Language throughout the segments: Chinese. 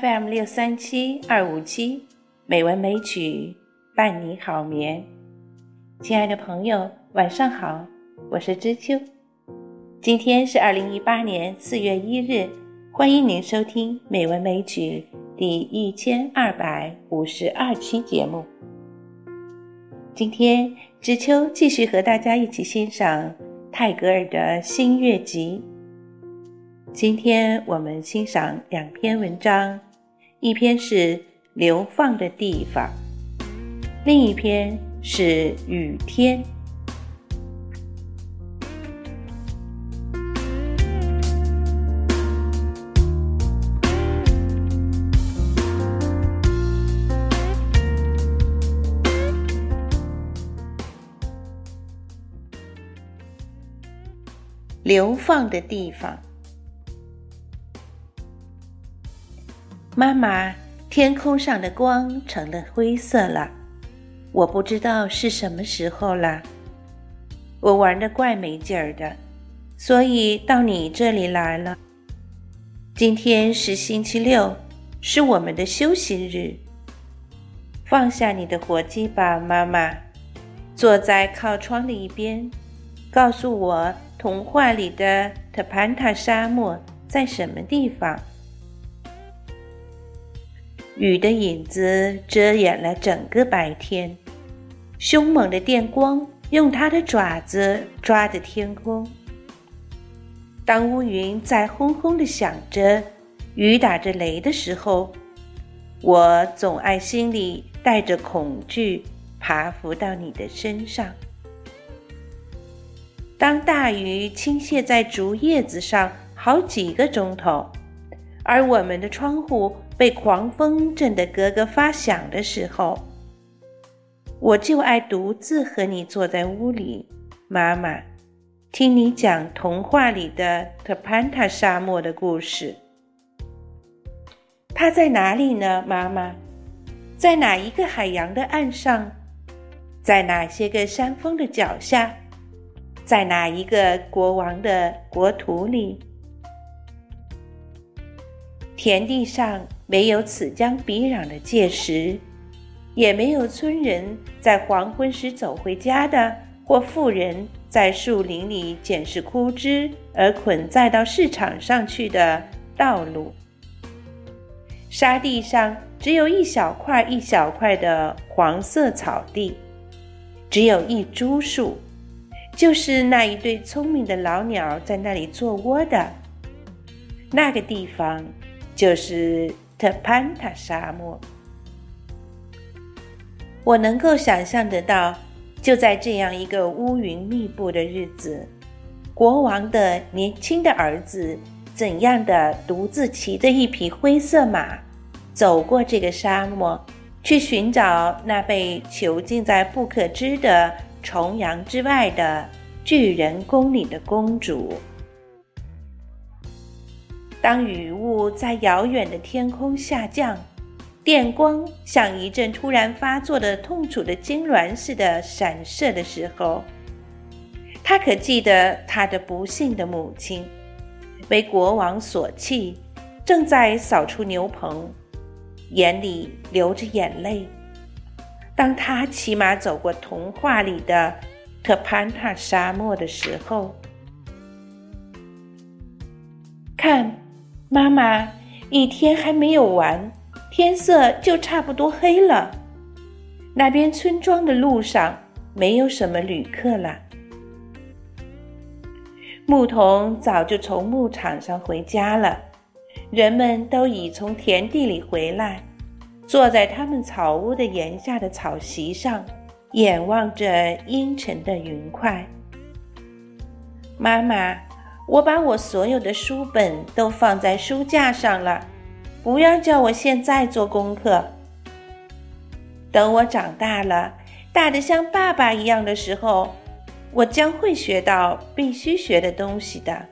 FM 六三七二五七美文美曲伴你好眠。亲爱的朋友，晚上好，我是知秋。今天是二零一八年四月一日，欢迎您收听美文美曲第一千二百五十二期节目。今天知秋继续和大家一起欣赏泰戈尔的新月集。今天我们欣赏两篇文章，一篇是《流放的地方》，另一篇是《雨天》。流放的地方。妈妈，天空上的光成了灰色了，我不知道是什么时候了。我玩的怪没劲儿的，所以到你这里来了。今天是星期六，是我们的休息日。放下你的火鸡吧，妈妈，坐在靠窗的一边，告诉我童话里的特潘塔沙漠在什么地方。雨的影子遮掩了整个白天，凶猛的电光用它的爪子抓着天空。当乌云在轰轰的响着，雨打着雷的时候，我总爱心里带着恐惧爬伏到你的身上。当大雨倾泻在竹叶子上好几个钟头，而我们的窗户。被狂风震得咯咯发响的时候，我就爱独自和你坐在屋里，妈妈，听你讲童话里的特潘塔沙漠的故事。它在哪里呢，妈妈？在哪一个海洋的岸上？在哪些个山峰的脚下？在哪一个国王的国土里？田地上。没有此江彼壤的界石，也没有村人在黄昏时走回家的，或妇人在树林里捡拾枯枝而捆载到市场上去的道路。沙地上只有一小块一小块的黄色草地，只有一株树，就是那一对聪明的老鸟在那里做窝的。那个地方就是。特潘塔沙漠，我能够想象得到，就在这样一个乌云密布的日子，国王的年轻的儿子怎样的独自骑着一匹灰色马，走过这个沙漠，去寻找那被囚禁在不可知的重洋之外的巨人宫里的公主。当雨雾在遥远的天空下降，电光像一阵突然发作的痛楚的痉挛似的闪射的时候，他可记得他的不幸的母亲，为国王所弃，正在扫出牛棚，眼里流着眼泪。当他骑马走过童话里的特潘塔沙漠的时候，看。妈妈，一天还没有完，天色就差不多黑了。那边村庄的路上没有什么旅客了。牧童早就从牧场上回家了，人们都已从田地里回来，坐在他们草屋的檐下的草席上，眼望着阴沉的云块。妈妈。我把我所有的书本都放在书架上了，不要叫我现在做功课。等我长大了，大的像爸爸一样的时候，我将会学到必须学的东西的。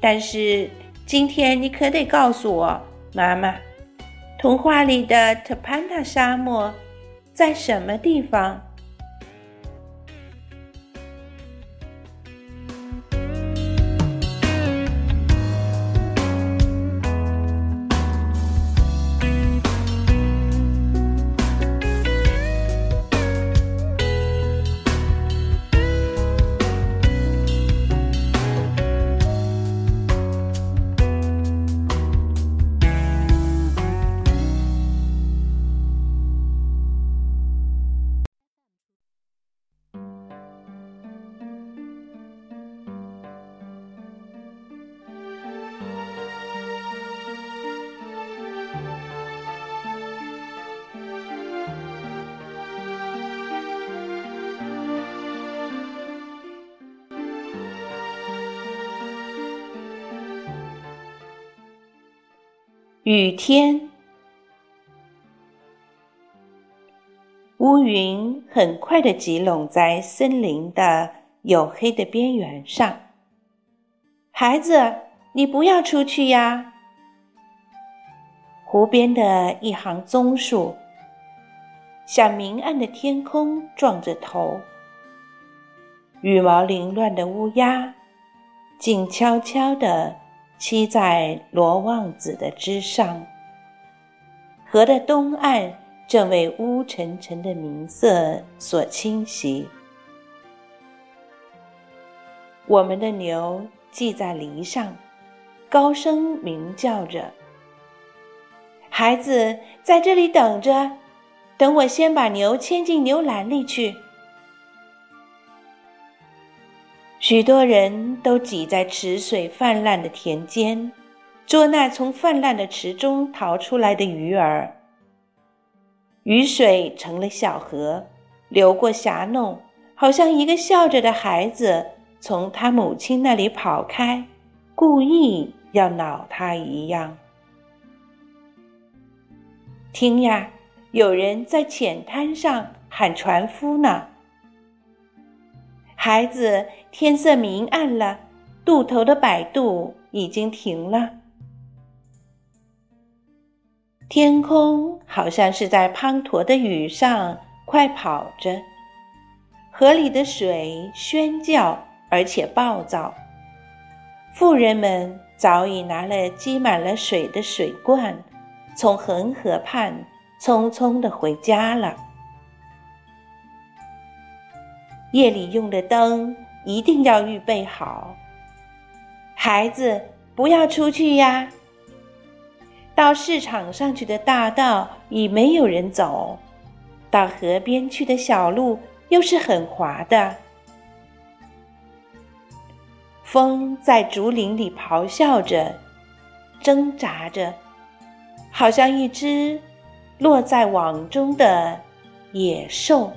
但是今天你可得告诉我，妈妈，童话里的特潘塔沙漠在什么地方？雨天，乌云很快的集拢在森林的黝黑的边缘上。孩子，你不要出去呀！湖边的一行棕树，向明暗的天空撞着头。羽毛凌乱的乌鸦，静悄悄地栖在罗望子的枝上。河的东岸正为乌沉沉的明色所侵袭。我们的牛系在篱上，高声鸣叫着。孩子在这里等着，等我先把牛牵进牛栏里去。许多人都挤在池水泛滥的田间，捉那从泛滥的池中逃出来的鱼儿。雨水成了小河，流过峡弄，好像一个笑着的孩子从他母亲那里跑开，故意要恼他一样。听呀，有人在浅滩上喊船夫呢。孩子，天色明暗了，渡头的摆渡已经停了。天空好像是在滂沱的雨上快跑着，河里的水喧叫而且暴躁。妇人们早已拿了积满了水的水罐，从恒河畔匆匆的回家了。夜里用的灯一定要预备好。孩子，不要出去呀！到市场上去的大道已没有人走，到河边去的小路又是很滑的。风在竹林里咆哮着，挣扎着，好像一只落在网中的野兽。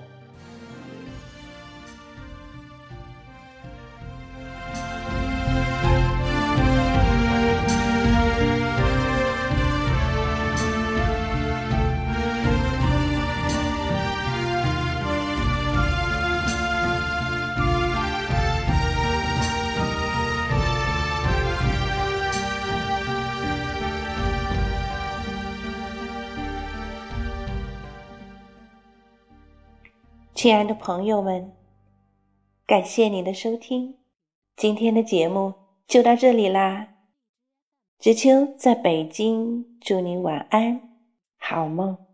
亲爱的朋友们，感谢您的收听，今天的节目就到这里啦。知秋在北京，祝你晚安，好梦。